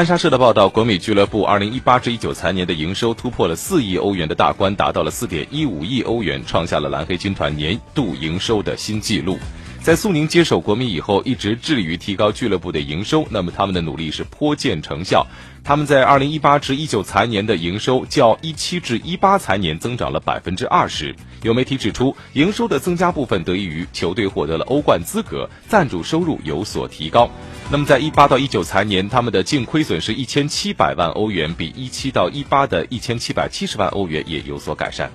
安莎社的报道，国米俱乐部二零一八至一九财年的营收突破了四亿欧元的大关，达到了四点一五亿欧元，创下了蓝黑军团年度营收的新纪录。在苏宁接手国米以后，一直致力于提高俱乐部的营收，那么他们的努力是颇见成效。他们在二零一八至一九财年的营收较一七至一八财年增长了百分之二十。有媒体指出，营收的增加部分得益于球队获得了欧冠资格，赞助收入有所提高。那么，在一八到一九财年，他们的净亏损是一千七百万欧元，比一七到一八的一千七百七十万欧元也有所改善。